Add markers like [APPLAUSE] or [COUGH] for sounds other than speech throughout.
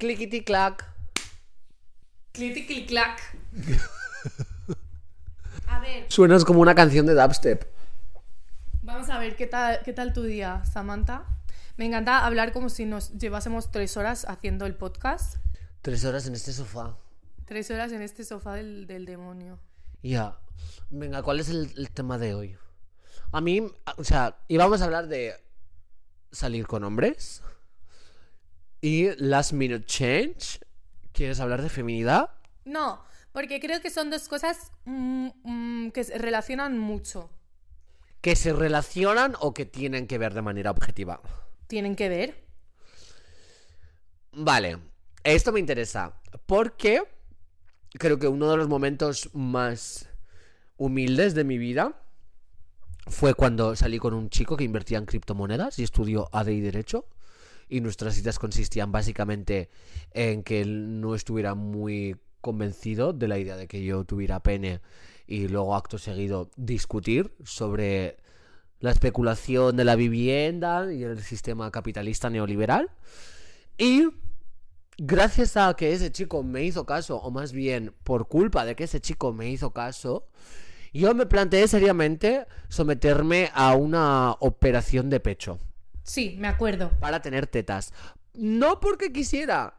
Clickety clack. Cliti clic clac. A ver, Suenas como una canción de dubstep. vamos a ver qué tal, qué tal tu día, Samantha. Me encanta hablar como si nos llevásemos tres horas haciendo el podcast. Tres horas en este sofá. Tres horas en este sofá del, del demonio. Ya. Venga, ¿cuál es el, el tema de hoy? A mí, o sea, íbamos a hablar de salir con hombres y last minute change. ¿Quieres hablar de feminidad? No, porque creo que son dos cosas mm, mm, que se relacionan mucho. ¿Que se relacionan o que tienen que ver de manera objetiva? Tienen que ver. Vale, esto me interesa porque creo que uno de los momentos más humildes de mi vida fue cuando salí con un chico que invertía en criptomonedas y estudió AD y Derecho. Y nuestras citas consistían básicamente en que él no estuviera muy convencido de la idea de que yo tuviera pene y luego acto seguido discutir sobre la especulación de la vivienda y el sistema capitalista neoliberal. Y gracias a que ese chico me hizo caso, o más bien por culpa de que ese chico me hizo caso, yo me planteé seriamente someterme a una operación de pecho Sí, me acuerdo. para tener tetas. No porque quisiera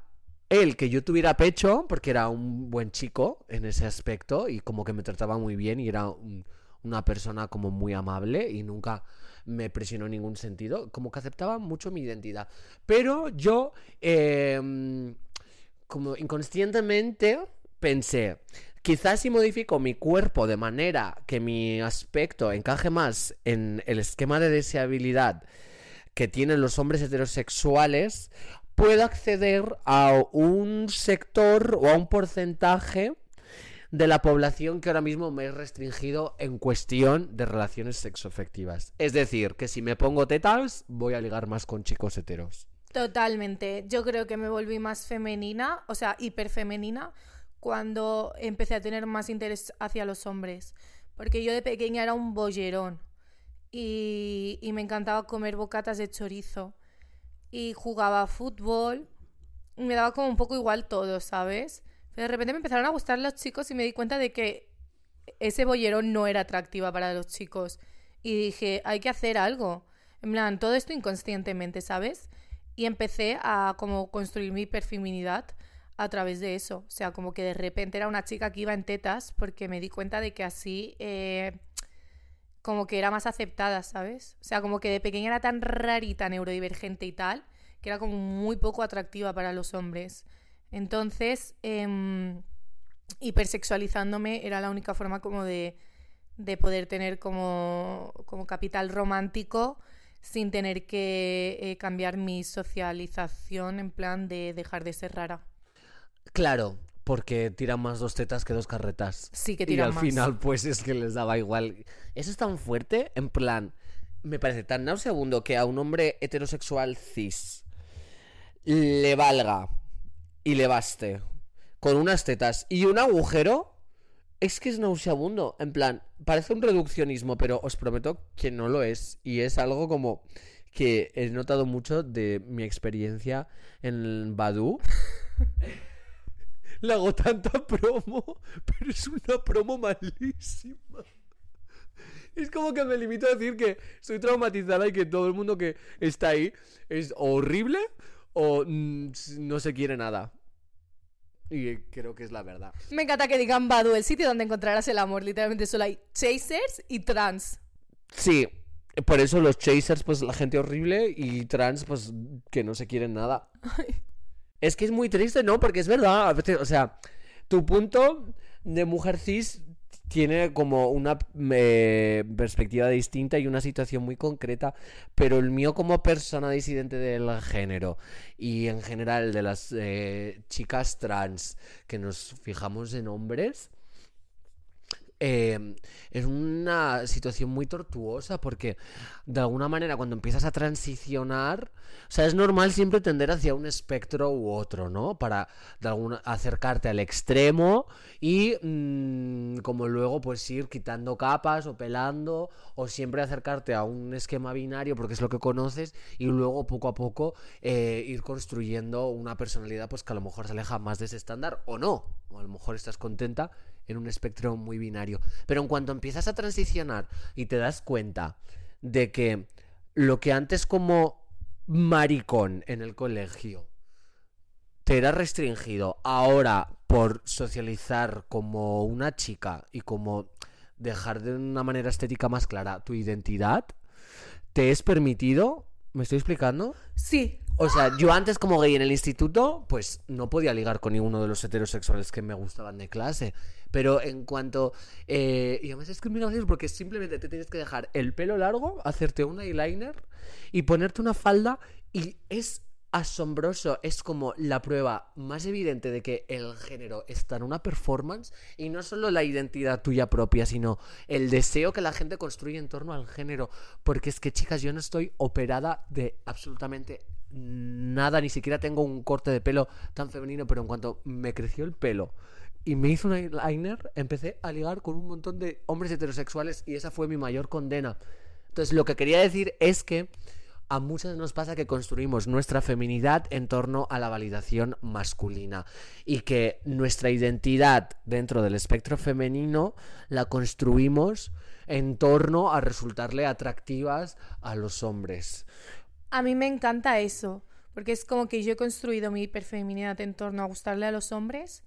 él que yo tuviera pecho, porque era un buen chico en ese aspecto y como que me trataba muy bien y era un- una persona como muy amable y nunca me presionó en ningún sentido, como que aceptaba mucho mi identidad. Pero yo, eh, como inconscientemente, pensé, quizás si modifico mi cuerpo de manera que mi aspecto encaje más en el esquema de deseabilidad que tienen los hombres heterosexuales, puedo acceder a un sector o a un porcentaje de la población que ahora mismo me es restringido en cuestión de relaciones sexoafectivas. Es decir, que si me pongo tetas, voy a ligar más con chicos heteros. Totalmente. Yo creo que me volví más femenina, o sea, hiperfemenina, cuando empecé a tener más interés hacia los hombres. Porque yo de pequeña era un bollerón y, me encantaba comer bocatas de chorizo y jugaba fútbol y me daba como un poco igual todo, ¿sabes? Pero de repente me empezaron a gustar los chicos y me di cuenta de que ese bollerón no era atractiva para los chicos. Y dije, hay que hacer algo. En plan, todo esto inconscientemente, ¿sabes? Y empecé a como construir mi hiperfeminidad a través de eso. O sea, como que de repente era una chica que iba en tetas porque me di cuenta de que así eh, como que era más aceptada, ¿sabes? O sea, como que de pequeña era tan rarita, neurodivergente y tal, que era como muy poco atractiva para los hombres. Entonces, em, hipersexualizándome era la única forma como de, de poder tener como, como capital romántico sin tener que eh, cambiar mi socialización en plan de dejar de ser rara. Claro, porque tiran más dos tetas que dos carretas. Sí que Y tiran al más. final, pues es que les daba igual. Eso es tan fuerte, en plan, me parece tan nauseabundo que a un hombre heterosexual cis le valga y le baste con unas tetas y un agujero. Es que es nauseabundo. En plan, parece un reduccionismo, pero os prometo que no lo es. Y es algo como que he notado mucho de mi experiencia en Badu. [LAUGHS] Le hago tanta promo, [LAUGHS] pero es una promo malísima. Es como que me limito a decir que estoy traumatizada y que todo el mundo que está ahí es horrible o mm, no se quiere nada. Y creo que es la verdad. Me encanta que digan Badu, el sitio donde encontrarás el amor. Literalmente solo hay chasers y trans. Sí, por eso los chasers, pues la gente horrible y trans, pues que no se quieren nada. Es que es muy triste, ¿no? Porque es verdad, o sea, tu punto de mujer cis tiene como una eh, perspectiva distinta y una situación muy concreta, pero el mío como persona disidente del género y en general de las eh, chicas trans que nos fijamos en hombres, eh, es una situación muy tortuosa porque de alguna manera cuando empiezas a transicionar, o sea, es normal siempre tender hacia un espectro u otro, ¿no? Para de alguna, acercarte al extremo y mm, como luego pues ir quitando capas o pelando o siempre acercarte a un esquema binario porque es lo que conoces y luego poco a poco eh, ir construyendo una personalidad pues que a lo mejor se aleja más de ese estándar o no, o a lo mejor estás contenta en un espectro muy binario. Pero en cuanto empiezas a transicionar y te das cuenta de que lo que antes como maricón en el colegio te era restringido, ahora por socializar como una chica y como dejar de una manera estética más clara tu identidad, te es permitido, ¿me estoy explicando? Sí. O sea, yo antes como gay en el instituto, pues no podía ligar con ninguno de los heterosexuales que me gustaban de clase. Pero en cuanto... Eh, y además es que gracioso porque simplemente te tienes que dejar el pelo largo, hacerte un eyeliner y ponerte una falda y es asombroso, es como la prueba más evidente de que el género está en una performance y no solo la identidad tuya propia, sino el deseo que la gente construye en torno al género. Porque es que, chicas, yo no estoy operada de absolutamente nada, ni siquiera tengo un corte de pelo tan femenino, pero en cuanto me creció el pelo y me hizo un eyeliner, empecé a ligar con un montón de hombres heterosexuales y esa fue mi mayor condena. Entonces, lo que quería decir es que a muchas nos pasa que construimos nuestra feminidad en torno a la validación masculina y que nuestra identidad dentro del espectro femenino la construimos en torno a resultarle atractivas a los hombres. A mí me encanta eso, porque es como que yo he construido mi hiperfeminidad en torno a gustarle a los hombres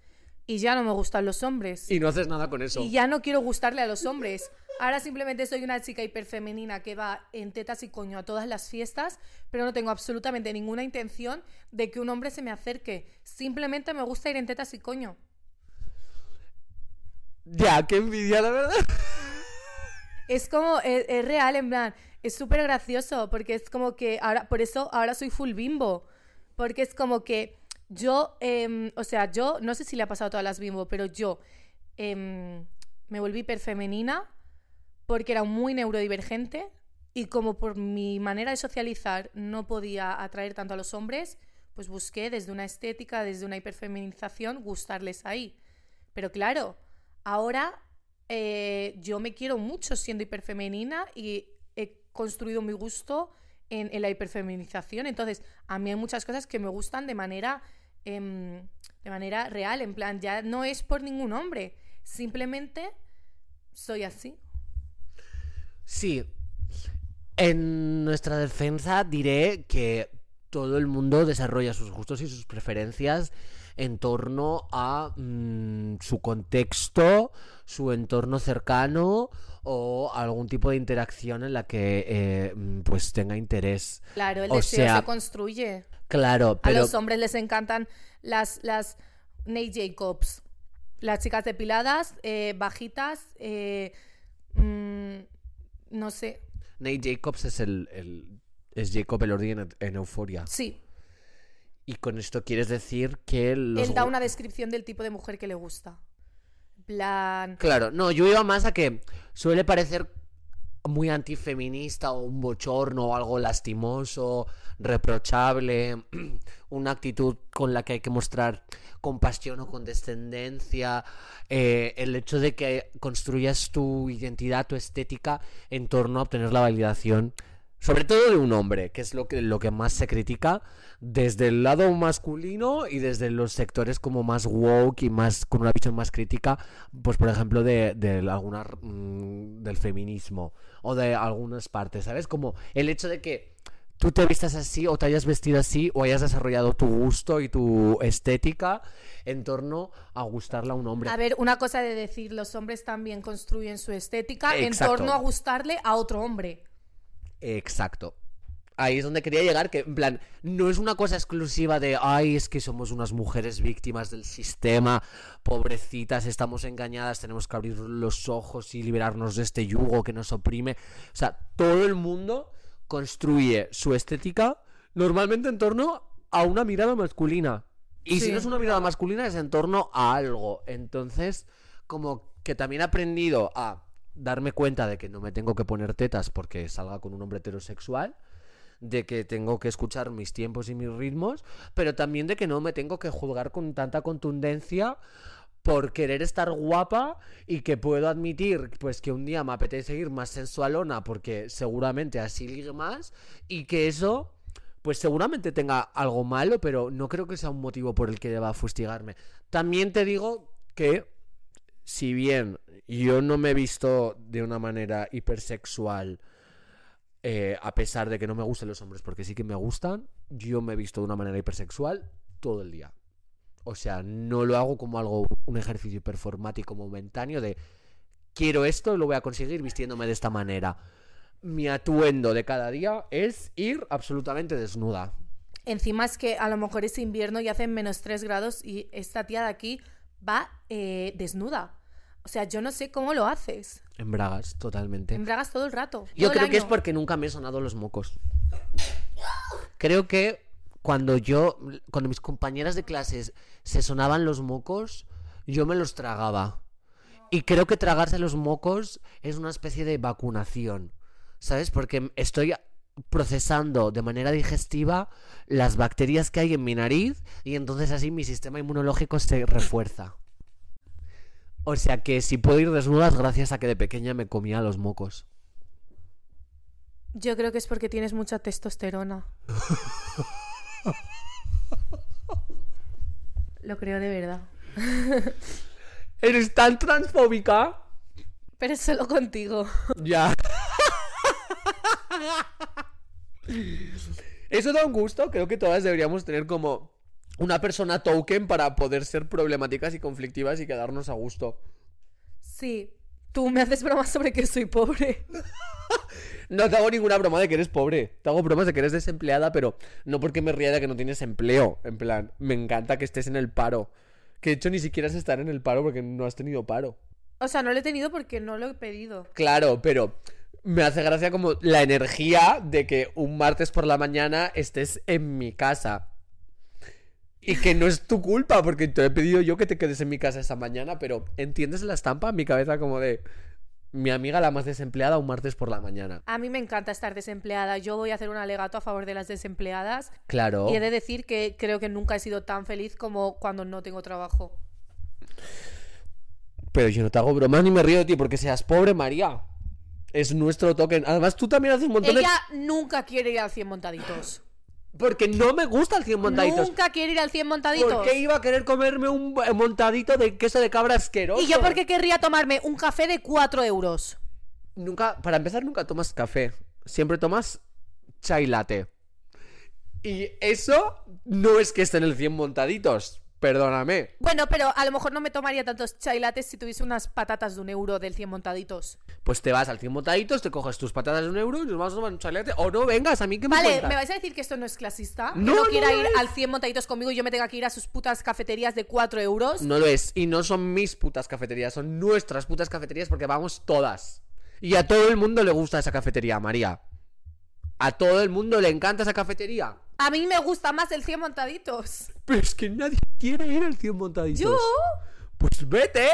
y ya no me gustan los hombres. Y no haces nada con eso. Y ya no quiero gustarle a los hombres. Ahora simplemente soy una chica hiperfemenina que va en tetas y coño a todas las fiestas, pero no tengo absolutamente ninguna intención de que un hombre se me acerque. Simplemente me gusta ir en tetas y coño. Ya, qué envidia, la verdad. Es como, es, es real, en plan, es súper gracioso, porque es como que ahora, por eso ahora soy full bimbo, porque es como que yo, em, o sea, yo, no sé si le ha pasado a todas las bimbo, pero yo em, me volví hiperfemenina porque era muy neurodivergente y como por mi manera de socializar no podía atraer tanto a los hombres, pues busqué desde una estética, desde una hiperfeminización, gustarles ahí. Pero claro, ahora eh, yo me quiero mucho siendo hiperfemenina y construido mi gusto en, la hiperfeminización. Entonces, a mí hay muchas cosas que me gustan de manera, em, de manera real, en plan, ya no es por ningún hombre, simplemente soy así. Sí. En nuestra defensa diré que todo el mundo desarrolla sus gustos y sus preferencias en torno a mm, su contexto, su entorno cercano o algún tipo de interacción en la que eh, mm, pues tenga interés. Claro, el O deseo sea, se construye. Claro, pero A los hombres les encantan las, las Nate Jacobs, las chicas depiladas, eh, bajitas, eh, mm, no sé, Nate Jacobs es el, el- es Jacob Elordi en, en Euforia. sí. Y con esto quieres decir que los Él da una descripción del tipo de mujer que le gusta. Claro, no, yo iba más a que suele parecer muy antifeminista o un bochorno o algo lastimoso, reprochable, [CLEARS THROAT] una actitud con la que hay que mostrar compasión o condescendencia, eh, el hecho de que construyas tu identidad, tu estética en torno a obtener la validación, sobre todo de un hombre, que es lo que, lo que más se critica desde el lado masculino y desde los sectores como más woke y más con una visión más crítica, pues por ejemplo de, de alguna, mm, del feminismo o de algunas partes, ¿sabes? Como el hecho de que tú te vistas así o te hayas vestido así o hayas desarrollado tu gusto y tu estética en torno a gustarle a un hombre. a ver, una cosa de decir, los hombres también construyen su estética Exacto. en torno a gustarle a otro hombre. Exacto. Ahí es donde quería llegar, que en plan, no es una cosa exclusiva de, ay, es que somos unas mujeres víctimas del sistema, pobrecitas, estamos engañadas, tenemos que abrir los ojos y liberarnos de este yugo que nos oprime. O sea, todo el mundo construye su estética normalmente en torno a una mirada masculina. Y si no es una mirada masculina, es en torno a algo. Entonces, como que también he aprendido a darme cuenta de que no me tengo que poner tetas porque salga con un hombre heterosexual, de que tengo que escuchar mis tiempos y mis ritmos, pero también de que no me tengo que juzgar con tanta contundencia por querer estar guapa y que puedo admitir pues que un día me apetece ir más sensualona porque seguramente así ligue más y que eso pues seguramente tenga algo malo, pero no creo que sea un motivo por el que deba fustigarme. También te digo que si bien yo no me he visto de una manera hipersexual, eh, a pesar de que no me gusten los hombres, porque sí que me gustan, yo me he visto de una manera hipersexual todo el día. O sea, no lo hago como algo, un ejercicio performático momentáneo de quiero esto, lo voy a conseguir vistiéndome de esta manera. Mi atuendo de cada día es ir absolutamente desnuda. Encima es que a lo mejor es invierno y hacen menos 3 grados y esta tía de aquí va eh, desnuda. O sea, yo no sé cómo lo haces. En bragas, totalmente. En bragas todo el rato. Yo todo creo que es porque nunca me he sonado los mocos. Creo que cuando yo, cuando mis compañeras de clases se sonaban los mocos, yo me los tragaba. Y creo que tragarse los mocos es una especie de vacunación. ¿Sabes? Porque estoy procesando de manera digestiva las bacterias que hay en mi nariz y entonces así mi sistema inmunológico se refuerza. O sea que si puedo ir desnudas gracias a que de pequeña me comía los mocos. Yo creo que es porque tienes mucha testosterona. [LAUGHS] Lo creo de verdad. ¿Eres tan transfóbica? Pero es solo contigo. Ya. [LAUGHS] [LAUGHS] Eso da un gusto. Creo que todas deberíamos tener como una persona token para poder ser problemáticas y conflictivas y quedarnos a gusto. Sí. Tú me haces bromas sobre que soy pobre. [LAUGHS] No te hago ninguna broma de que eres pobre. Te hago bromas de que eres desempleada, pero no porque me ría de que no tienes empleo. En plan, me encanta que estés en el paro. Que de hecho ni siquiera es estar en el paro porque no has tenido paro. O sea, no lo he tenido porque no lo he pedido. Claro, pero me hace gracia como la energía de que un martes por la mañana estés en mi casa. Y que no es tu culpa, porque te he pedido yo que te quedes en mi casa esta mañana, pero ¿entiendes la estampa en mi cabeza como de mi amiga la más desempleada un martes por la mañana? A mí me encanta estar desempleada. Yo voy a hacer un alegato a favor de las desempleadas. Claro. Y he de decir que creo que nunca he sido tan feliz como cuando no tengo trabajo. Pero yo no te hago bromas ni me río de ti porque seas pobre, María. Es nuestro token. Además, tú también haces un montón Ella nunca quiere ir al 100 montaditos. Porque no me gusta el 100 montaditos. Nunca quiere ir al 100 montaditos. ¿Por qué iba a querer comerme un montadito de queso de cabra asqueroso? ¿Y yo por qué querría tomarme un café de 4 euros? Nunca, para empezar, nunca tomas café. Siempre tomas chai latte. Y eso no es que esté en el 100 montaditos. Perdóname. Bueno, pero a lo mejor no me tomaría tantos chai lattes si tuviese unas patatas de un euro del 100 montaditos. Pues te vas al 100 montaditos, te coges tus patatas de un euro y nos vamos a tomar un chai latte. O no vengas, a mí que me Vale, cuentas? ¿me vais a decir que esto no es clasista? No, que no no quiera ir es. al 100 montaditos conmigo y yo me tenga que ir a sus putas cafeterías de 4 euros. No lo es. Y no son mis putas cafeterías, son nuestras putas cafeterías porque vamos todas. Y a todo el mundo le gusta esa cafetería, María. A todo el mundo le encanta esa cafetería. A mí me gusta más el 100 montaditos. Pero es que nadie quiere ir al 100 montaditos. ¿Yo? Pues vete.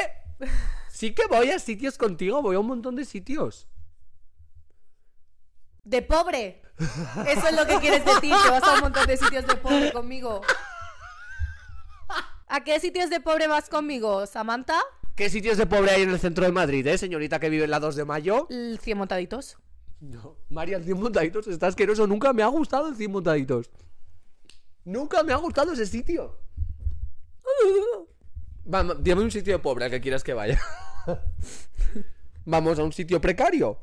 Sí que voy a sitios contigo, voy a un montón de sitios. De pobre. Eso es lo que quieres decir, que vas a un montón de sitios de pobre conmigo. ¿A qué sitios de pobre vas conmigo, Samantha? ¿Qué sitios de pobre hay en el centro de Madrid, eh, señorita que vive en la 2 de mayo? El 100 montaditos. No, María, el 100 montaditos está asqueroso. Nunca me ha gustado el 100 montaditos. Nunca me ha gustado ese sitio. Vamos, dime un sitio de pobre al que quieras que vaya. [LAUGHS] Vamos a un sitio precario.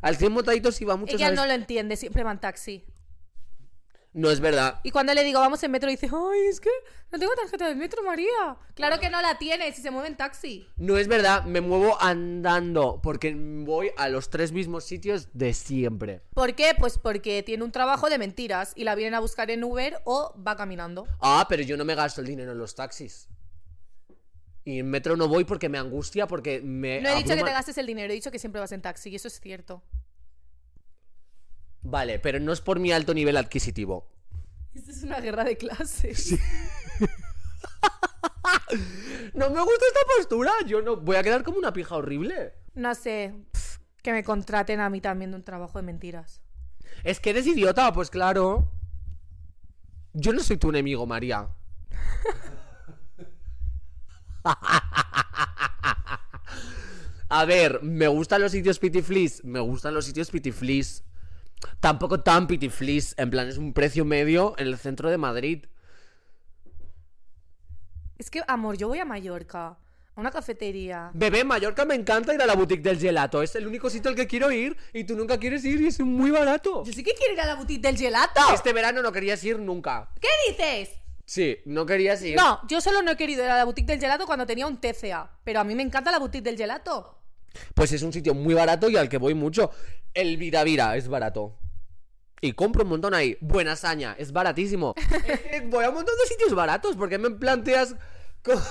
Al 100 montaditos iba mucho, Ella ¿sabes? no lo entiende, siempre va en taxi. No es verdad. Y cuando le digo vamos en metro, dice, ay, es que no tengo tarjeta de metro, María. Claro que no la tiene, si se mueve en taxi. No es verdad, me muevo andando porque voy a los tres mismos sitios de siempre. ¿Por qué? Pues porque tiene un trabajo de mentiras y la vienen a buscar en Uber o va caminando. Ah, pero yo no me gasto el dinero en los taxis. Y en metro no voy porque me angustia, porque me. No he dicho que te gastes el dinero, he dicho que siempre vas en taxi y eso es cierto. Vale, pero no es por mi alto nivel adquisitivo. Esto es una guerra de clases. [LAUGHS] No me gusta esta postura. Yo no. Voy a quedar como una pija horrible. No sé, que me contraten a mí también de un trabajo de mentiras. Es que eres idiota, pues claro. Yo no soy tu enemigo, María. [LAUGHS] A ver, me gustan los sitios pitiflis. Me gustan los sitios pitiflis. Tampoco tan pitiflis. En plan, es un precio medio en el centro de Madrid. Es que, amor, yo voy a Mallorca, a una cafetería. Bebé, Mallorca me encanta ir a la boutique del gelato. Es el único sitio al que quiero ir y tú nunca quieres ir y es muy barato. Yo sí que quiero ir a la boutique del gelato. Este verano no querías ir nunca. ¿Qué dices? Sí, no querías ir. No, yo solo no he querido ir a la boutique del gelato cuando tenía un TCA. Pero a mí me encanta la boutique del gelato. Pues es un sitio muy barato y al que voy mucho. El Vira Vira es barato. Y compro un montón ahí. Buena Saña, es baratísimo. [LAUGHS] Voy a un montón de sitios baratos. porque me planteas [LAUGHS] como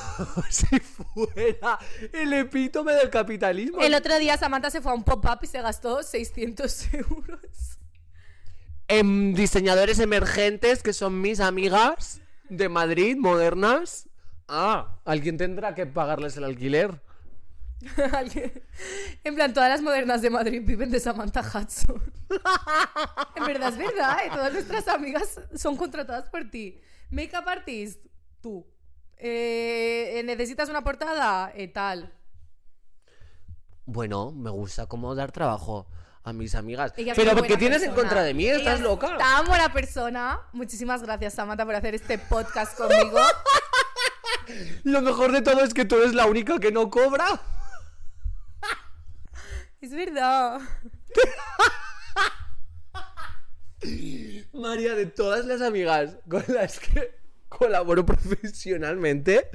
si fuera el epítome del capitalismo? El otro día Samantha se fue a un pop-up y se gastó 600 euros. En diseñadores emergentes que son mis amigas de Madrid, modernas. Ah, alguien tendrá que pagarles el alquiler. [LAUGHS] En plan, todas las modernas de Madrid viven de Samantha Hudson. [LAUGHS] en verdad, es verdad, ¿eh? Todas nuestras amigas son contratadas por ti. Makeup artist, tú. Eh, ¿Necesitas una portada? Eh, tal. Bueno, me gusta como dar trabajo a mis amigas. Ella Pero muy ¿qué buena tienes en contra de mí? Ella ¿Estás es loca? Tan buena persona. Muchísimas gracias, Samantha, por hacer este podcast conmigo. [LAUGHS] Lo mejor de todo es que tú eres la única que no cobra. Es verdad. [LAUGHS] María, de todas las amigas con las que colaboro profesionalmente,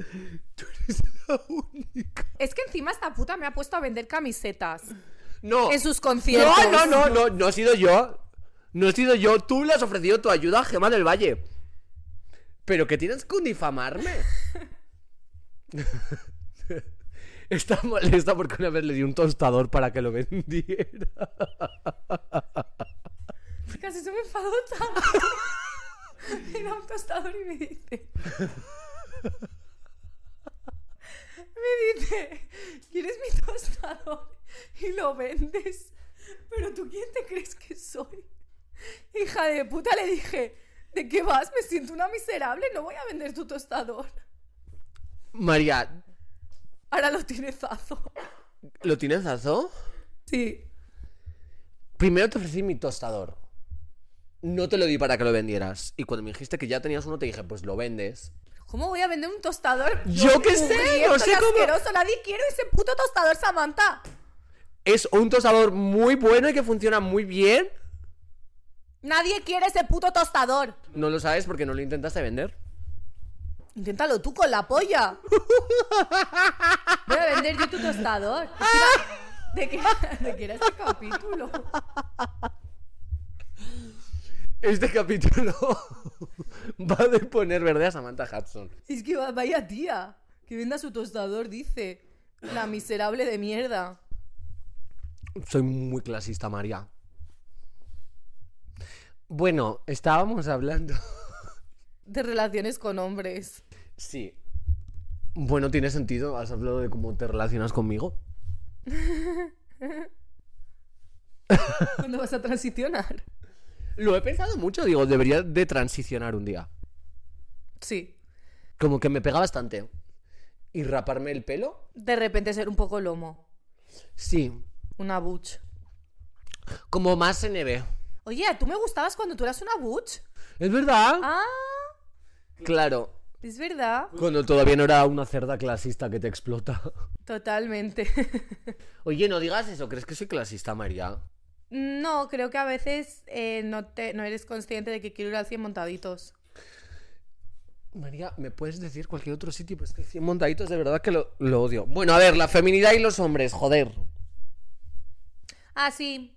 tú eres la única. Es que encima esta puta me ha puesto a vender camisetas. No. En sus conciertos. No, no, no, no, no he sido yo. No he sido yo. Tú le has ofrecido tu ayuda a Gemma del Valle. Pero que tienes con difamarme. [LAUGHS] Está molesta porque una vez le di un tostador para que lo vendiera. Casi se me enfadó tanto. Era un tostador y me dice. Me dice, ¿quieres mi tostador? Y lo vendes. Pero tú, ¿quién te crees que soy? Hija de puta, le dije, ¿de qué vas? Me siento una miserable, no voy a vender tu tostador. María, Ahora lo tiene Zazo. ¿lo tienes Zazo? Sí. Primero te ofrecí mi tostador. No te lo di para que lo vendieras. Y cuando me dijiste que ya tenías uno, te dije, pues lo vendes. ¿Cómo voy a vender un tostador? Yo qué sé, no sé cómo- asqueroso? Nadie quiere ese puto tostador, Samantha. Es un tostador muy bueno y que funciona muy bien. Nadie quiere ese puto tostador. No lo sabes porque no lo intentaste vender. Inténtalo tú con la polla. Voy a vender yo tu tostador. [LAUGHS] ¿De qué, de qué era este capítulo? Este capítulo [LAUGHS] va de poner verde a Samantha Hudson. Es que va- vaya tía. Que venda su tostador, dice. La miserable de mierda. Soy muy clasista, María. Bueno, estábamos hablando. De relaciones con hombres. Sí. Bueno, tiene sentido. Has hablado de cómo te relacionas conmigo. [LAUGHS] ¿Cuándo vas a transicionar? Lo he pensado mucho. Digo, debería de transicionar un día. Sí. Como que me pega bastante. ¿Y raparme el pelo? De repente ser un poco lomo. Sí. Una butch. Como más NB. Oye, tú me gustabas cuando tú eras una butch. ¿Es verdad? Ah, Claro. Es verdad. Cuando todavía no era una cerda clasista que te explota. [LAUGHS] Totalmente. Oye, no digas eso. ¿Crees que soy clasista, María? No, creo que a veces eh, no, te, no eres consciente de que quiero ir al 100 montaditos. María, ¿me puedes decir cualquier otro sitio? Pues que 100 montaditos de verdad que lo, lo odio. Bueno, a ver, la feminidad y los hombres, joder. Ah, sí.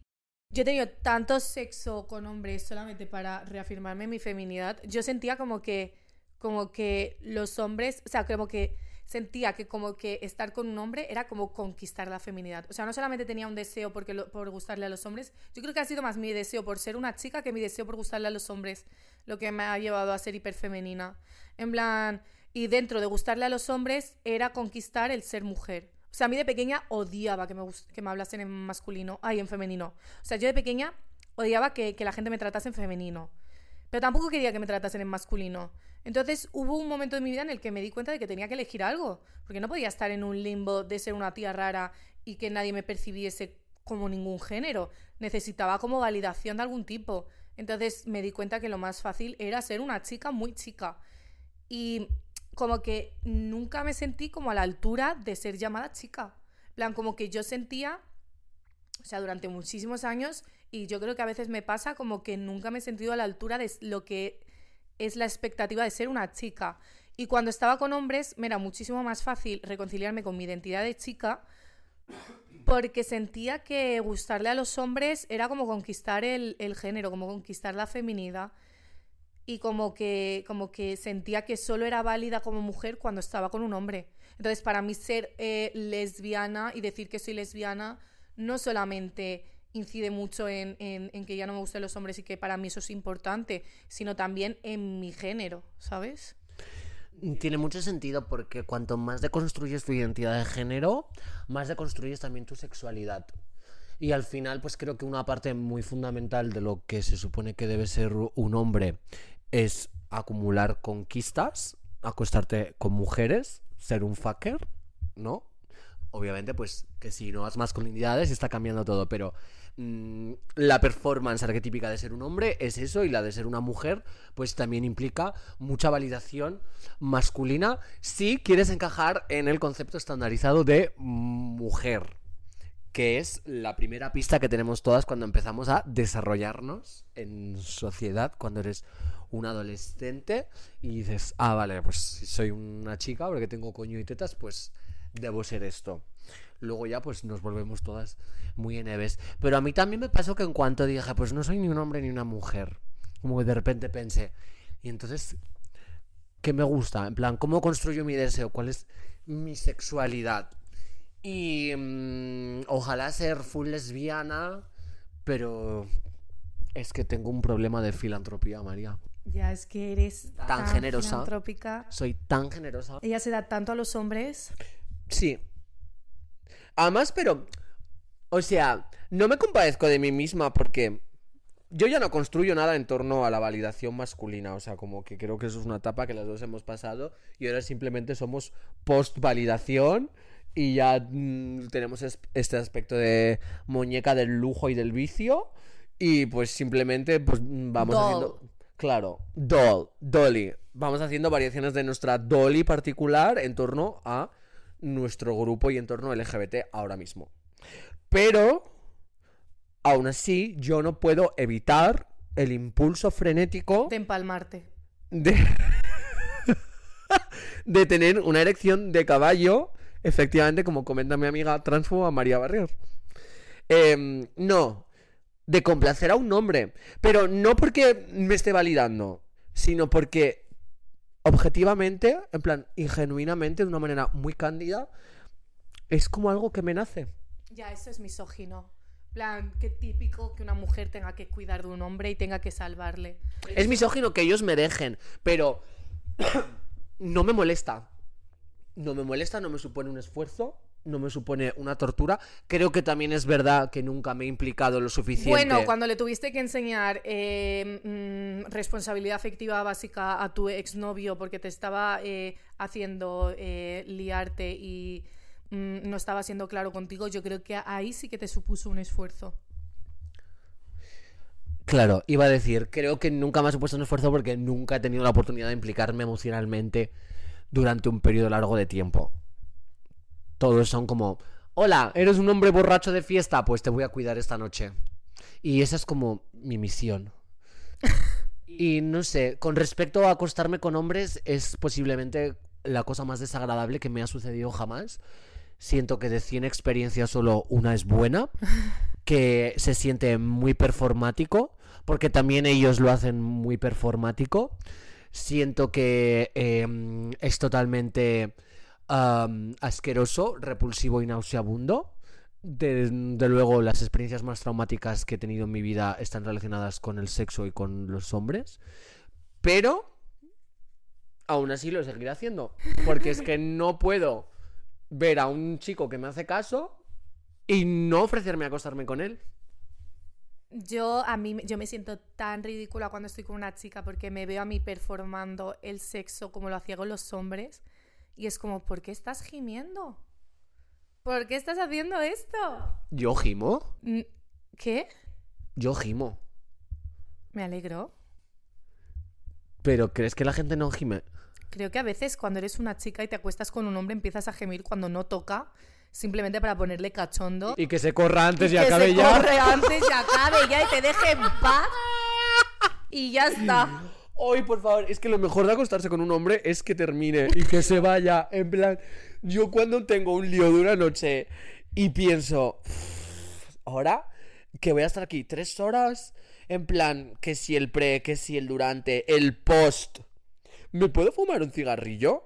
Yo he tenido tanto sexo con hombres solamente para reafirmarme mi feminidad. Yo sentía como que, como que los hombres, o sea, como que sentía que como que estar con un hombre era como conquistar la feminidad. O sea, no solamente tenía un deseo porque por gustarle a los hombres, yo creo que ha sido más mi deseo por ser una chica que mi deseo por gustarle a los hombres, lo que me ha llevado a ser hiperfemenina. En plan, y dentro de gustarle a los hombres era conquistar el ser mujer. O sea, a mí de pequeña odiaba que me, que me hablasen en masculino, ay, en femenino. O sea, yo de pequeña odiaba que, que la gente me tratase en femenino. Pero tampoco quería que me tratasen en masculino. Entonces hubo un momento de mi vida en el que me di cuenta de que tenía que elegir algo. Porque no podía estar en un limbo de ser una tía rara y que nadie me percibiese como ningún género. Necesitaba como validación de algún tipo. Entonces me di cuenta que lo más fácil era ser una chica muy chica. Y como que nunca me sentí como a la altura de ser llamada chica. Plan, como que yo sentía, o sea, durante muchísimos años, y yo creo que a veces me pasa como que nunca me he sentido a la altura de lo que es la expectativa de ser una chica. Y cuando estaba con hombres me era muchísimo más fácil reconciliarme con mi identidad de chica porque sentía que gustarle a los hombres era como conquistar el, el género, como conquistar la feminidad. Y como que, como que sentía que solo era válida como mujer cuando estaba con un hombre. Entonces, para mí ser eh, lesbiana y decir que soy lesbiana no solamente incide mucho en, que ya no me gusten los hombres y que para mí eso es importante, sino también en mi género, ¿sabes? Tiene mucho sentido porque cuanto más deconstruyes tu identidad de género, más deconstruyes también tu sexualidad. Y al final, pues creo que una parte muy fundamental de lo que se supone que debe ser un hombre es acumular conquistas, acostarte con mujeres, ser un fucker, ¿no? Obviamente, pues que si nuevas masculinidades está cambiando todo, pero mm, la performance arquetípica de ser un hombre es eso y la de ser una mujer, pues también implica mucha validación masculina si quieres encajar en el concepto estandarizado de mujer, que es la primera pista que tenemos todas cuando empezamos a desarrollarnos en sociedad, cuando eres un adolescente y dices, ah, vale, pues si soy una chica porque tengo coño y tetas, pues debo ser esto. Luego ya pues nos volvemos todas muy eneves. Pero a mí también me pasó que en cuanto dije, pues no soy ni un hombre ni una mujer, como que de repente pensé, y entonces, ¿qué me gusta? En plan, ¿cómo construyo mi deseo? ¿Cuál es mi sexualidad? Y mm, ojalá ser full lesbiana, pero es que tengo un problema de filantropía, María. Ya es que eres Tan generosa. Soy tan generosa. Ella se da tanto a los hombres. Sí. Además, pero, o sea, no me compadezco de mí misma porque yo ya no construyo nada en torno a la validación masculina. O sea, como que creo que eso es una etapa que las dos hemos pasado y ahora simplemente somos post-validación y ya mm, tenemos es- este aspecto de muñeca del lujo y del vicio y pues simplemente pues mm, vamos Doll. haciendo... Claro, doll, dolly. Vamos haciendo variaciones de nuestra dolly particular en torno a nuestro grupo y entorno LGBT ahora mismo. Pero, aún así, yo no puedo evitar el impulso frenético De empalmarte. de, [LAUGHS] de tener una erección de caballo, efectivamente, como comenta mi amiga transfoba María Barrier. Em, no, de complacer a un hombre, pero no porque me esté validando, sino porque objetivamente, en plan, ingenuinamente, de una manera muy cándida, es como algo que me nace. Ya, eso es misógino. plan, qué típico que una mujer tenga que cuidar de un hombre y tenga que salvarle. Es misógino que ellos me dejen, pero [COUGHS] no me molesta. No me molesta, no me supone un esfuerzo, no me supone una tortura. Creo que también es verdad que nunca me he implicado lo suficiente. Bueno, cuando le tuviste que enseñar eh, mm, responsabilidad afectiva básica a tu exnovio porque te estaba eh, haciendo eh, liarte y mm, no estaba siendo claro contigo, yo creo que ahí sí que te supuso un esfuerzo. Claro, iba a decir, creo que nunca me ha supuesto un esfuerzo porque nunca he tenido la oportunidad de implicarme emocionalmente durante un periodo largo de tiempo. Todos son como, hola, ¿eres un hombre borracho de fiesta? Pues te voy a cuidar esta noche. Y esa es como mi misión. [LAUGHS] Y no sé, con respecto a acostarme con hombres, es posiblemente la cosa más desagradable que me ha sucedido jamás. Siento que de 100 experiencias solo una es buena, [LAUGHS] que se siente muy performático, porque también ellos lo hacen muy performático. Siento que em, es totalmente asqueroso, repulsivo y nauseabundo. De, de luego, las experiencias más traumáticas que he tenido en mi vida están relacionadas con el sexo y con los hombres. Pero aún así lo seguiré haciendo. Porque es que no puedo ver a un chico que me hace caso y no ofrecerme a acostarme con él. Yo a mí yo me siento tan ridícula cuando estoy con una chica porque me veo a mí performando el sexo como lo hacía con los hombres y es como, ¿por qué estás gimiendo? ¿Por qué estás haciendo esto? ¿Yo gimo? ¿Qué? Yo gimo. Me alegro. ¿Pero crees que la gente no gime? Creo que a veces cuando eres una chica y te acuestas con un hombre empiezas a gemir cuando no toca, simplemente para ponerle cachondo. Y que se corra antes y, que acabe se ya. corre antes y acabe ya y te deje en paz. Y ya está. [LAUGHS] Hoy, por favor, es que lo mejor de acostarse con un hombre es que termine y que se vaya. En plan, yo cuando tengo un lío de una noche y pienso, "Uf, ahora que voy a estar aquí tres horas, en plan, que si el pre, que si el durante, el post, ¿me puedo fumar un cigarrillo?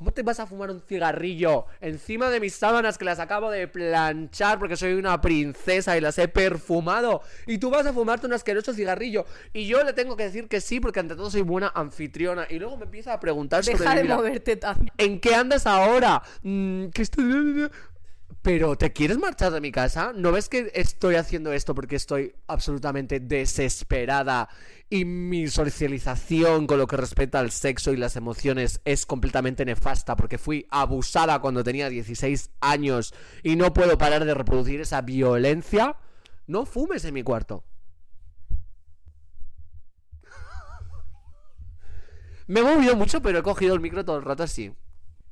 ¿Cómo te vas a fumar un cigarrillo encima de mis sábanas que las acabo de planchar porque soy una princesa y las he perfumado? Y tú vas a fumarte un asqueroso cigarrillo. Y yo le tengo que decir que sí porque ante todo soy buena anfitriona. Y luego me empieza a preguntar sobre Deja mi de vida. moverte tanto. ¿En qué andas ahora? Mm, ¿qué Pero, ¿te quieres marchar de mi casa? ¿No ves que estoy haciendo esto porque estoy absolutamente desesperada y mi socialización con lo que respecta al sexo y las emociones es completamente nefasta porque fui abusada cuando tenía 16 años y no puedo parar de reproducir esa violencia? No fumes en mi cuarto. Me he movido mucho, pero he cogido el micro todo el rato así.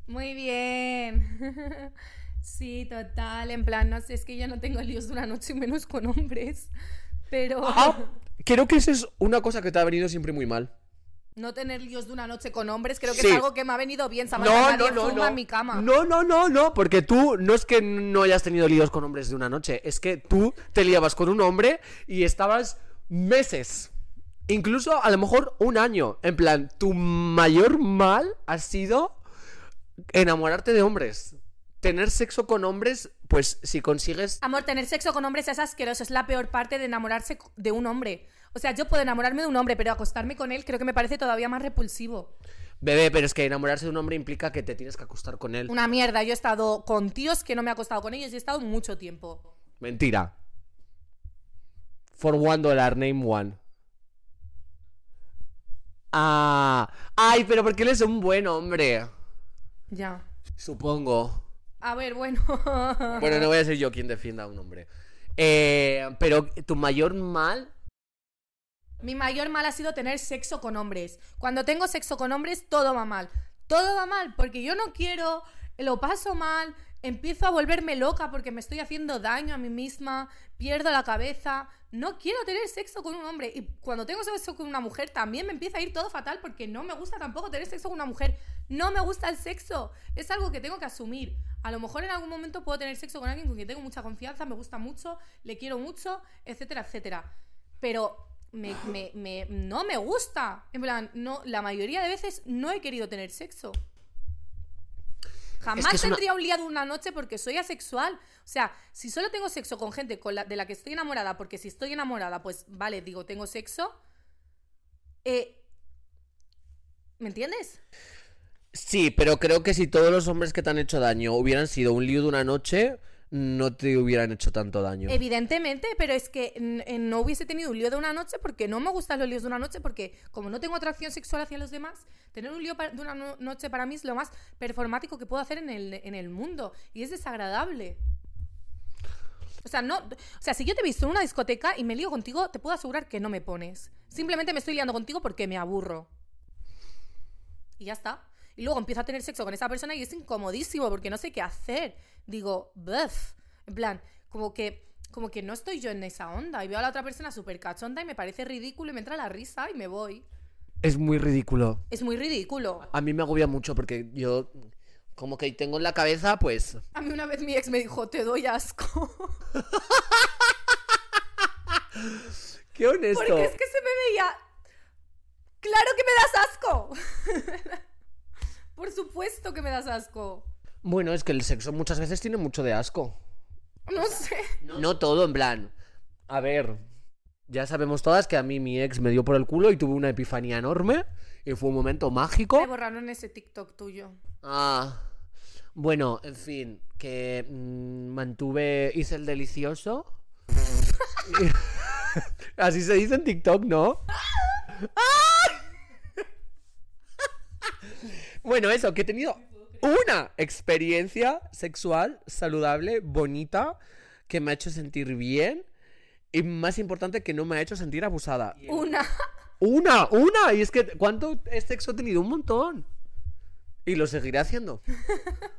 Muy bien. [LAUGHS] Sí, total. En plan, no sé, es que yo no tengo líos de una noche menos con hombres. Pero Ah, creo que esa es una cosa que te ha venido siempre muy mal. no tener líos de una noche con hombres creo que Sí. es algo que me ha venido bien. Samantha, nadie fuma en mi cama. No, no, no, no, porque tú no es que no hayas tenido líos con hombres de una noche, es que tú te liabas con un hombre y estabas meses, incluso a lo mejor un año. En plan, tu mayor mal ha sido enamorarte de hombres. Tener sexo con hombres, pues si consigues... Amor, tener sexo con hombres es asqueroso. Es la peor parte de enamorarse de un hombre. O sea, yo puedo enamorarme de un hombre, pero acostarme con él creo que me parece todavía más repulsivo. Bebé, pero es que enamorarse de un hombre implica que te tienes que acostar con él. Una mierda. Yo he estado con tíos que no me he acostado con ellos y he estado mucho tiempo. Mentira. For one dollar, name one. Ah. Ay, pero porque él es un buen hombre. Ya. Supongo. A ver, bueno. Bueno, no voy a ser yo quien defienda a un hombre. Eh, pero tu mayor mal. Mi mayor mal ha sido tener sexo con hombres. Cuando tengo sexo con hombres, todo va mal. Todo va mal porque yo no quiero, lo paso mal, empiezo a volverme loca porque me estoy haciendo daño a mí misma, pierdo la cabeza. No quiero tener sexo con un hombre. Y cuando tengo sexo con una mujer, también me empieza a ir todo fatal porque no me gusta tampoco tener sexo con una mujer. No me gusta el sexo. Es algo que tengo que asumir. A lo mejor en algún momento puedo tener sexo con alguien con quien tengo mucha confianza, me gusta mucho, le quiero mucho, etcétera, etcétera. Pero me, me- me- no me gusta. En plan, no, la mayoría de veces no he querido tener sexo. Jamás que es una- tendría un liado una noche porque soy asexual. O sea, si solo tengo sexo con gente con la- de la que estoy enamorada, porque si estoy enamorada, pues vale, digo, tengo sexo. eh, ¿Me entiendes? Sí, pero creo que si todos los hombres que te han hecho daño hubieran sido un lío de una noche, no te hubieran hecho tanto daño. Evidentemente, pero es que eh, no hubiese tenido un lío de una noche porque no me gustan los líos de una noche porque como no tengo atracción sexual hacia los demás, tener un lío de una no- noche para mí es lo más performático que puedo hacer en el, en el mundo y es desagradable. O sea, no, o sea, si yo te he visto en una discoteca y me lío contigo, te puedo asegurar que no me pones. Simplemente me estoy liando contigo porque me aburro. Y ya está. Y luego empiezo a tener sexo con esa persona y es incomodísimo porque no sé qué hacer. Digo, buff. En plan, como que como que no estoy yo en esa onda. Y veo a la otra persona súper cachonda y me parece ridículo y me entra la risa y me voy. Es muy ridículo. Es muy ridículo. A mí me agobia mucho porque yo como que tengo en la cabeza, pues... A mí una vez mi ex me dijo, te doy asco. [LAUGHS] Qué honesto. Porque es que se me veía... Claro que me das asco. [LAUGHS] Por supuesto que me das asco. Bueno, es que el sexo muchas veces tiene mucho de asco. No sé. No todo, en plan. A ver, ya sabemos todas que a mí mi ex me dio por el culo y tuve una epifanía enorme y fue un momento mágico. Me borraron ese TikTok tuyo. Ah. Bueno, en fin, que mm, mantuve, hice el delicioso. [LAUGHS] [LAUGHS] Así se dice en TikTok, ¿no? Bueno, eso, que he tenido una experiencia sexual saludable, bonita, que me ha hecho sentir bien y más importante que no me ha hecho sentir abusada. Una. Una, una. Y es que, ¿cuánto sexo he tenido? Un montón. Y lo seguiré haciendo. [LAUGHS]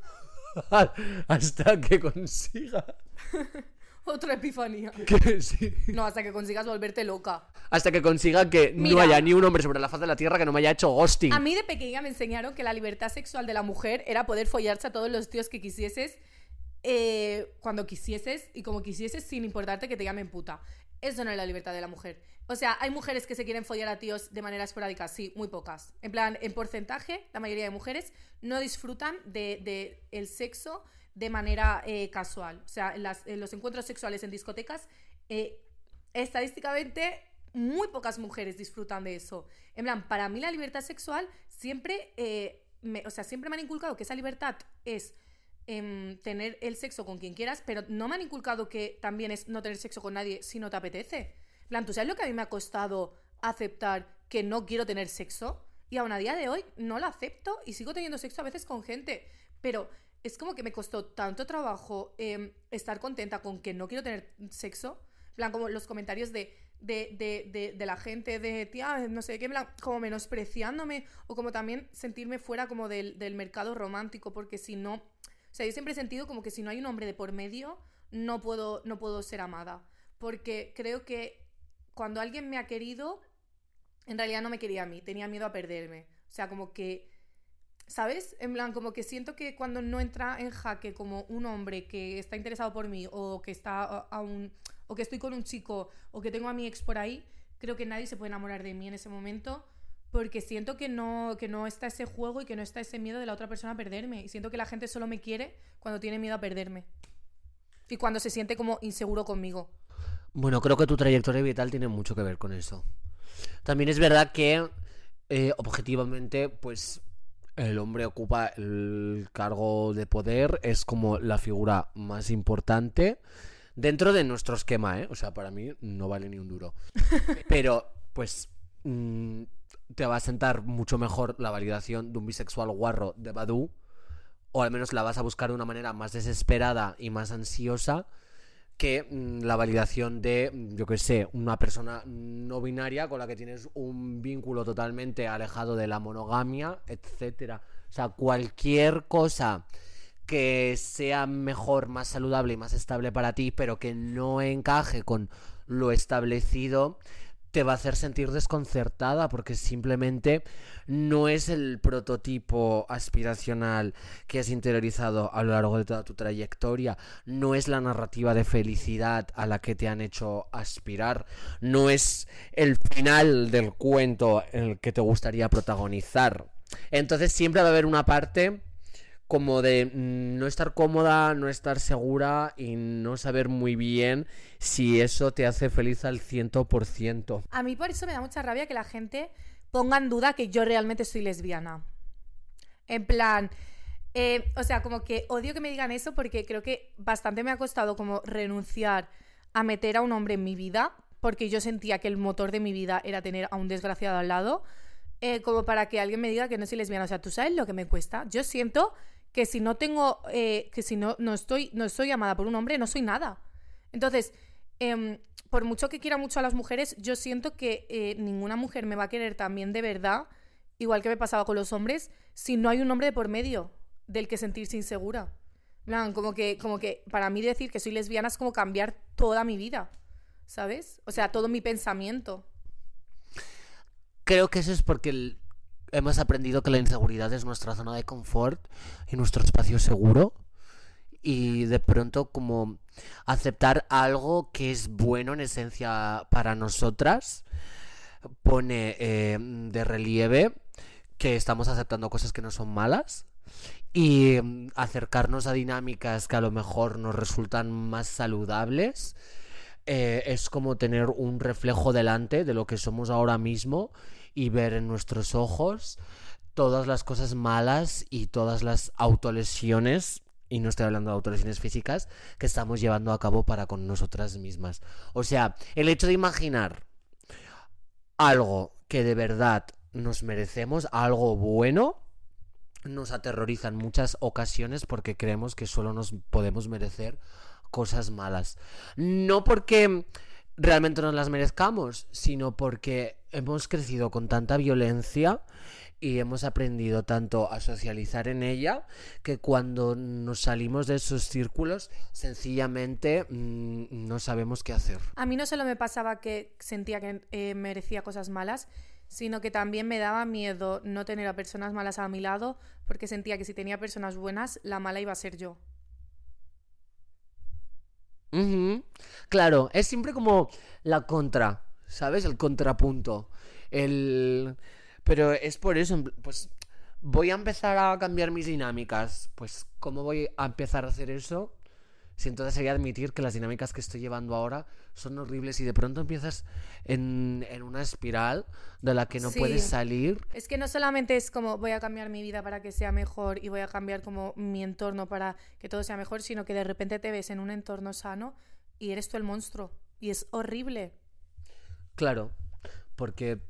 [LAUGHS] hasta que consiga. [LAUGHS] Otra epifanía. [LAUGHS] Que sí. No, hasta que consigas volverte loca. Hasta que consiga que no Mira. haya ni un hombre sobre la faz de la tierra que no me haya hecho ghosting. A mí de pequeña me enseñaron que la libertad sexual de la mujer era poder follarse a todos los tíos que quisieses eh, cuando quisieses y como quisieses sin importarte que te llamen puta. Eso no es la libertad de la mujer. O sea, hay mujeres que se quieren follar a tíos de manera esporádica, sí, muy pocas. En plan, en porcentaje, la mayoría de mujeres no disfrutan de, de el sexo de manera eh, casual. O sea, las- los encuentros sexuales en discotecas, eh, estadísticamente, muy pocas mujeres disfrutan de eso. En plan, para mí la libertad sexual siempre, eh, me- o sea, siempre me han inculcado que esa libertad es em, tener el sexo con quien quieras, pero no me han inculcado que también es no tener sexo con nadie si no te apetece. En plan, ¿tú sabes lo que a mí me ha costado aceptar que no quiero tener sexo? Y aún a día de hoy no lo acepto y sigo teniendo sexo a veces con gente. Pero es como que me costó tanto trabajo em, estar contenta con que no quiero tener sexo. En plan, como los comentarios de, de, de, de, la gente, de tía, no sé qué, como menospreciándome. O como también sentirme fuera como del, del mercado romántico, porque si no. O sea, yo siempre he sentido como que si no hay un hombre de por medio, no puedo, no puedo ser amada. Porque creo que cuando alguien me ha querido, en realidad no me quería a mí, tenía miedo a perderme. O sea, como que, ¿sabes? En plan, como que siento que cuando no entra en jaque como un hombre que está interesado por mí o que está a- aún, o que estoy con un chico o que tengo a mi ex por ahí, creo que nadie se puede enamorar de mí en ese momento porque siento que no, que no está ese juego y que no está ese miedo de la otra persona a perderme. Y siento que la gente solo me quiere cuando tiene miedo a perderme. Y cuando se siente como inseguro conmigo. Bueno, creo que tu trayectoria vital tiene mucho que ver con eso. También es verdad que, eh, objetivamente, pues el hombre ocupa el cargo de poder, es como la figura más importante dentro de nuestro esquema, ¿eh? O sea, para mí no vale ni un duro. [LAUGHS] Pero, pues, mm, te va a sentar mucho mejor la validación de un bisexual guarro de Badu, o al menos la vas a buscar de una manera más desesperada y más ansiosa que mm, la validación de, mm, yo que sé, una persona no binaria con la que tienes un vínculo totalmente alejado de la monogamia, etcétera. O sea, cualquier cosa que sea mejor, más saludable y más estable para ti, pero que no encaje con lo establecido, te va a hacer sentir desconcertada porque simplemente no es el prototipo aspiracional que has interiorizado a lo largo de toda tu trayectoria, no es la narrativa de felicidad a la que te han hecho aspirar, no es el final del cuento en el que te gustaría protagonizar. Entonces siempre va a haber una parte como de mm, no estar cómoda, no estar segura y no saber muy bien si eso te hace feliz al 100%. A mí por eso me da mucha rabia que la gente ponga en duda que yo realmente soy lesbiana. En plan, eh, o sea, como que odio que me digan eso porque creo que bastante me ha costado como renunciar a meter a un hombre en mi vida porque yo sentía que el motor de mi vida era tener a un desgraciado al lado, eh, como para que alguien me diga que no soy lesbiana. O sea, ¿tú sabes lo que me cuesta? Yo siento que si no tengo, eh, que si no, no estoy, no estoy amada por un hombre, no soy nada. Entonces, em, por mucho que quiera mucho a las mujeres, yo siento que eh, ninguna mujer me va a querer también de verdad, igual que me pasaba con los hombres, si no hay un hombre de por medio del que sentirse insegura. plan, como que, como que para mí decir que soy lesbiana es como cambiar toda mi vida, ¿sabes? O sea, todo mi pensamiento. Creo que eso es porque el- hemos aprendido que la inseguridad es nuestra zona de confort y nuestro espacio seguro. Y de pronto como aceptar algo que es bueno en esencia para nosotras pone eh, de relieve que estamos aceptando cosas que no son malas y mm, acercarnos a dinámicas que a lo mejor nos resultan más saludables eh, es como tener un reflejo delante de lo que somos ahora mismo y ver en nuestros ojos todas las cosas malas y todas las autolesiones, y no estoy hablando de autolesiones físicas, que estamos llevando a cabo para con nosotras mismas. O sea, el hecho de imaginar algo que de verdad nos merecemos, algo bueno, nos aterroriza en muchas ocasiones porque creemos que solo nos podemos merecer cosas malas. No porque realmente nos las merezcamos, sino porque hemos crecido con tanta violencia y hemos aprendido tanto a socializar en ella que cuando nos salimos de esos círculos sencillamente mm, no sabemos qué hacer. A mí no solo me pasaba que sentía que eh, merecía cosas malas, sino que también me daba miedo no tener a personas malas a mi lado, porque sentía que si tenía personas buenas, la mala iba a ser yo. Claro, es siempre como la contra, ¿sabes? El contrapunto. El... Pero es por eso, pues voy a empezar a cambiar mis dinámicas. Pues, ¿cómo voy a empezar a hacer eso? Si entonces sería admitir que las dinámicas que estoy llevando ahora son horribles y de pronto empiezas en, en una espiral de la que no Sí. puedes salir. Es que no solamente es como voy a cambiar mi vida para que sea mejor y voy a cambiar como mi entorno para que todo sea mejor, sino que de repente te ves en un entorno sano y eres tú el monstruo. Y es horrible. Claro, porque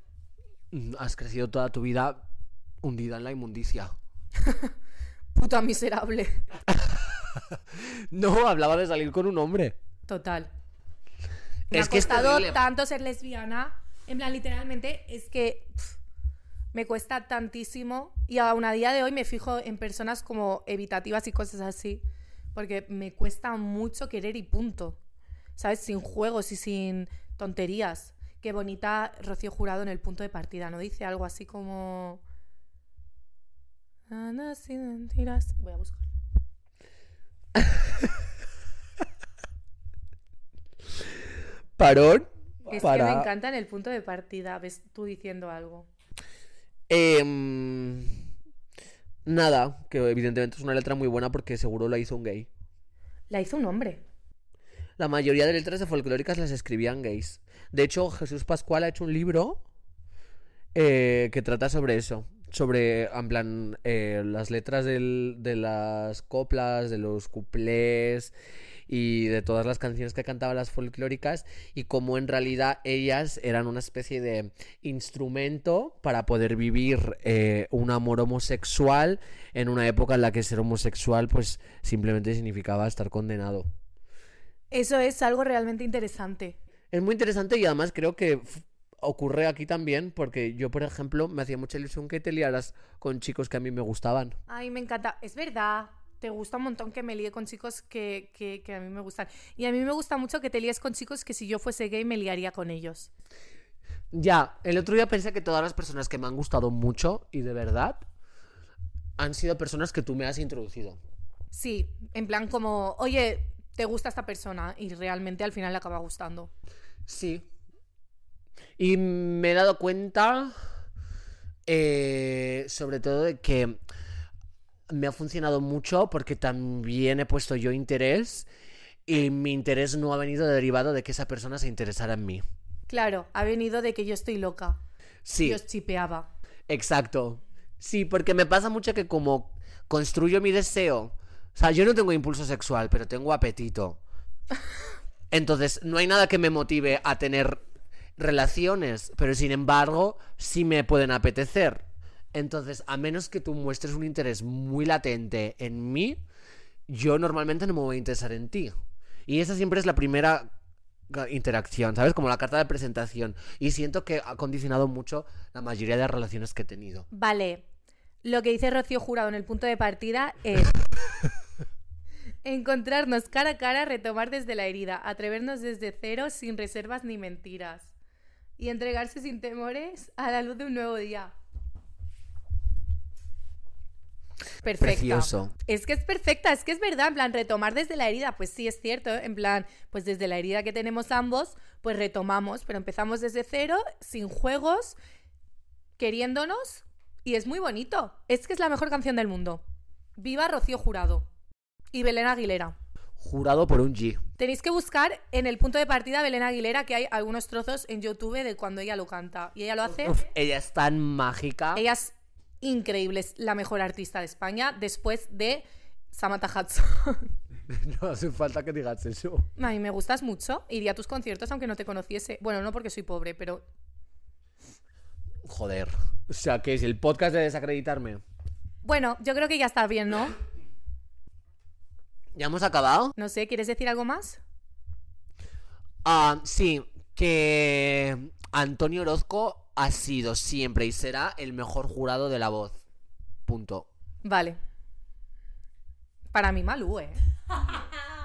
mm, has crecido toda tu vida hundida en la inmundicia. [LAUGHS] Puta miserable. [LAUGHS] No, hablaba de salir con un hombre. Total. Me Es ha costado tanto ser lesbiana. En plan, literalmente, es que me cuesta tantísimo. Y aún a día de hoy me fijo en personas como evitativas y cosas así. Porque me cuesta mucho querer y punto. ¿Sabes? Sin juegos y sin tonterías. Qué bonita Rocío Jurado en el punto de partida, ¿no? Dice algo así como. Anda sin mentiras. Voy a buscar. [LAUGHS] Parón. Es para... que me encanta en el punto de partida. Ves tú diciendo algo. Em, nada, que evidentemente es una letra muy buena porque seguro la hizo un gay. La hizo un hombre. La mayoría de letras de folclóricas las escribían gays. De hecho, Jesús Pascual ha hecho un libro eh, que trata sobre eso. Sobre, en plan, eh, las letras del- de las coplas, de los cuplés y de todas las canciones que cantaban las folclóricas y cómo en realidad ellas eran una especie de instrumento para poder vivir eh, un amor homosexual en una época en la que ser homosexual pues simplemente significaba estar condenado. Eso es algo realmente interesante. Es muy interesante y además creo que ocurre aquí también porque yo, por ejemplo, me hacía mucha ilusión que te liaras con chicos que a mí me gustaban. Ay, me encanta. Es verdad. Te gusta un montón que me líe con chicos que, que, que a mí me gustan. Y a mí me gusta mucho que te líes con chicos que si yo fuese gay me liaría con ellos. Ya, el otro día pensé que todas las personas que me han gustado mucho y de verdad han sido personas que tú me has introducido. Sí, en plan como, oye, te gusta esta persona y realmente al final le acaba gustando. Sí. Y me he dado cuenta, eh, sobre todo, de que me ha funcionado mucho porque también he puesto yo interés y mi interés no ha venido derivado de que esa persona se interesara en mí. Claro, ha venido de que yo estoy loca. Sí, Yo chipeaba. exacto. Sí, porque me pasa mucho que como construyo mi deseo, sea, yo no tengo impulso sexual, pero tengo apetito. Entonces, no hay nada que me motive a tener relaciones, pero sin embargo, sí me pueden apetecer. Entonces, a menos que tú muestres un interés muy latente en mí, yo normalmente no me voy a interesar en ti. Y esa siempre es la primera ga- interacción, ¿sabes? Como la carta de presentación. Y siento que ha condicionado mucho la mayoría de relaciones que he tenido. Vale, lo que dice Rocío Jurado en el punto de partida es... [LAUGHS] Encontrarnos cara a cara, retomar desde la herida, atrevernos desde cero sin reservas ni mentiras. Y entregarse sin temores a la luz de un nuevo día. Perfecta. Precioso. Es que es perfecta, es que es verdad, en plan, retomar desde la herida, pues sí es cierto, ¿eh? en plan, pues desde la herida que tenemos ambos, pues retomamos, pero empezamos desde cero, sin juegos, queriéndonos, y es muy bonito. Es que es la mejor canción del mundo. Viva Rocío Jurado y Belén Aguilera. Jurado por un G. Tenéis que buscar en el punto de partida Belén Aguilera, que hay algunos trozos en YouTube de cuando ella lo canta. Y ella lo hace. Uf, ella es tan mágica. Ella es increíble, es la mejor artista de España después de Samantha Hudson. [LAUGHS] No hace falta que digas eso. A mí me gustas mucho, iría a tus conciertos aunque no te conociese. Bueno, no porque soy pobre, pero Joder. O sea, que es el podcast de desacreditarme. bueno, yo creo que ya está bien, ¿no? ¿Ya hemos acabado? No sé, ¿quieres decir algo más? Ah, sí, que Antonio Orozco ha sido siempre y será el mejor jurado de la voz. Punto. Vale. Para mí Malú, ¿eh? [LAUGHS]